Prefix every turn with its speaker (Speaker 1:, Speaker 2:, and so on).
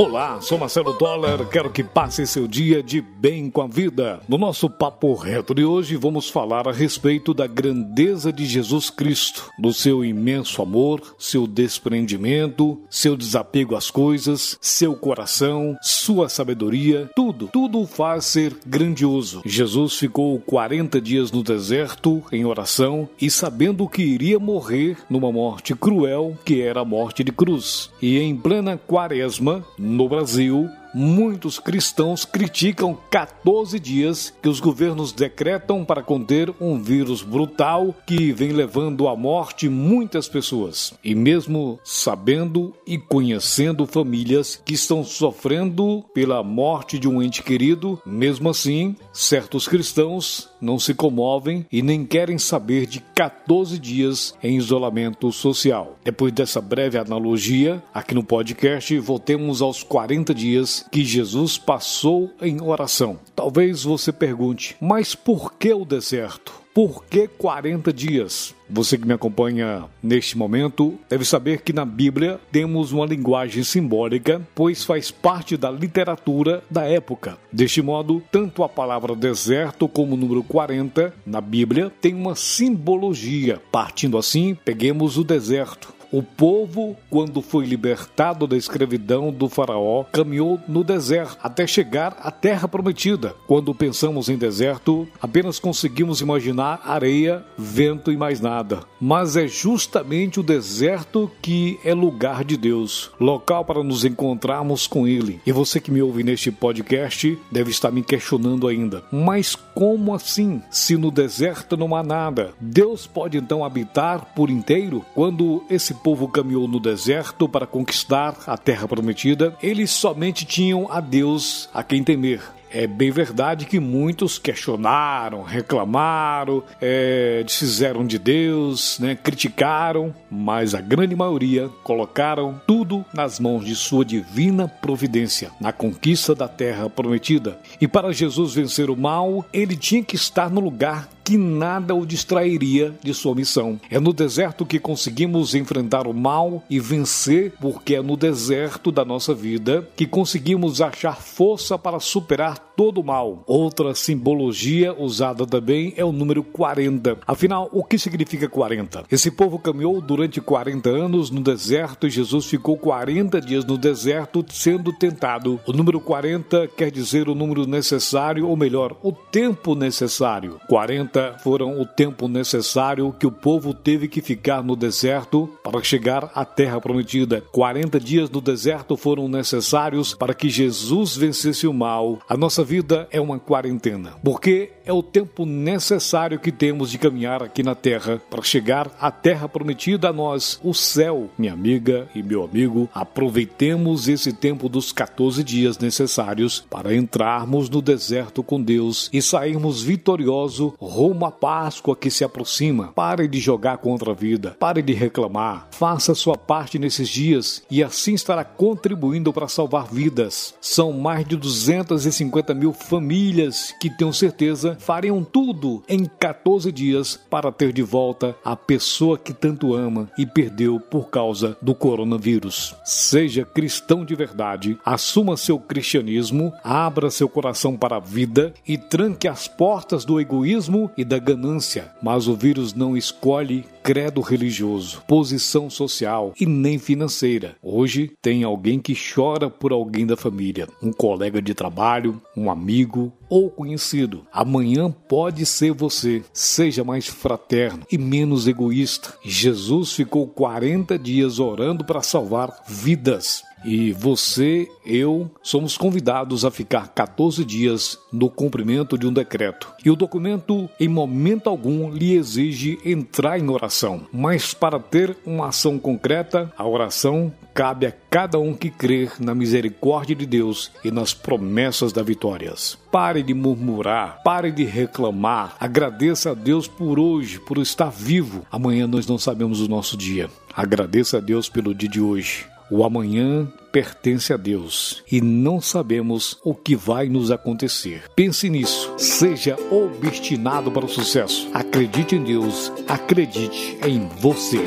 Speaker 1: Olá, sou Marcelo Dollar, quero que passe seu dia de bem com a vida. No nosso papo reto de hoje, vamos falar a respeito da grandeza de Jesus Cristo, do seu imenso amor, seu desprendimento, seu desapego às coisas, seu coração, sua sabedoria, tudo, tudo faz ser grandioso. Jesus ficou 40 dias no deserto em oração e sabendo que iria morrer numa morte cruel, que era a morte de cruz. E em plena quaresma, no Brasil, muitos cristãos criticam 14 dias que os governos decretam para conter um vírus brutal que vem levando à morte muitas pessoas. E mesmo sabendo e conhecendo famílias que estão sofrendo pela morte de um ente querido, mesmo assim, certos cristãos não se comovem e nem querem saber de 14 dias em isolamento social. Depois dessa breve analogia, aqui no podcast voltemos aos 40 dias que Jesus passou em oração. Talvez você pergunte, mas por que o deserto? Por que 40 dias? Você que me acompanha neste momento deve saber que na Bíblia temos uma linguagem simbólica, pois faz parte da literatura da época. Deste modo, tanto a palavra deserto como o número 40 na Bíblia tem uma simbologia. Partindo assim, peguemos o deserto. O povo, quando foi libertado da escravidão do Faraó, caminhou no deserto até chegar à terra prometida. Quando pensamos em deserto, apenas conseguimos imaginar areia, vento e mais nada. Mas é justamente o deserto que é lugar de Deus, local para nos encontrarmos com Ele. E você que me ouve neste podcast deve estar me questionando ainda: mas como assim? Se no deserto não há nada, Deus pode então habitar por inteiro? Quando esse povo caminhou no deserto para conquistar a terra prometida, eles somente tinham a Deus a quem temer. É bem verdade que muitos questionaram, reclamaram, é, desfizeram de Deus, né, criticaram, mas a grande maioria colocaram tudo nas mãos de sua divina providência na conquista da terra prometida. E para Jesus vencer o mal, ele tinha que estar no lugar que nada o distrairia de sua missão. É no deserto que conseguimos enfrentar o mal e vencer, porque é no deserto da nossa vida que conseguimos achar força para superar todo o mal. Outra simbologia usada também é o número 40. Afinal, o que significa 40? Esse povo caminhou durante 40 anos no deserto e Jesus ficou 40 dias no deserto sendo tentado. O número 40 quer dizer o número necessário, ou melhor, o tempo necessário. 40 foram o tempo necessário que o povo teve que ficar no deserto para chegar à terra prometida. 40 dias no deserto foram necessários para que Jesus vencesse o mal. A nossa vida é uma quarentena, porque é o tempo necessário que temos de caminhar aqui na terra para chegar à terra prometida a nós, o céu. Minha amiga e meu amigo, aproveitemos esse tempo dos 14 dias necessários para entrarmos no deserto com Deus e sairmos vitorioso rumo à Páscoa que se aproxima. Pare de jogar contra a vida, pare de reclamar, faça sua parte nesses dias e assim estará contribuindo para salvar vidas. São mais de 250 mil famílias que tenho certeza fariam tudo em 14 dias para ter de volta a pessoa que tanto ama e perdeu por causa do coronavírus. Seja cristão de verdade, assuma seu cristianismo, abra seu coração para a vida e tranque as portas do egoísmo e da ganância, mas o vírus não escolhe credo religioso, posição social e nem financeira. Hoje tem alguém que chora por alguém da família, um colega de trabalho, um amigo ou conhecido. Amanhã pode ser você. Seja mais fraterno e menos egoísta. Jesus ficou 40 dias orando para salvar vidas. E você, eu, somos convidados a ficar 14 dias no cumprimento de um decreto. E o documento, em momento algum, lhe exige entrar em oração. Mas para ter uma ação concreta, a oração cabe a cada um que crer na misericórdia de Deus e nas promessas da vitórias. Pare de murmurar, pare de reclamar, agradeça a Deus por hoje, por estar vivo. Amanhã nós não sabemos o nosso dia. Agradeça a Deus pelo dia de hoje. O amanhã pertence a Deus e não sabemos o que vai nos acontecer. Pense nisso. Seja obstinado para o sucesso. Acredite em Deus. Acredite em você.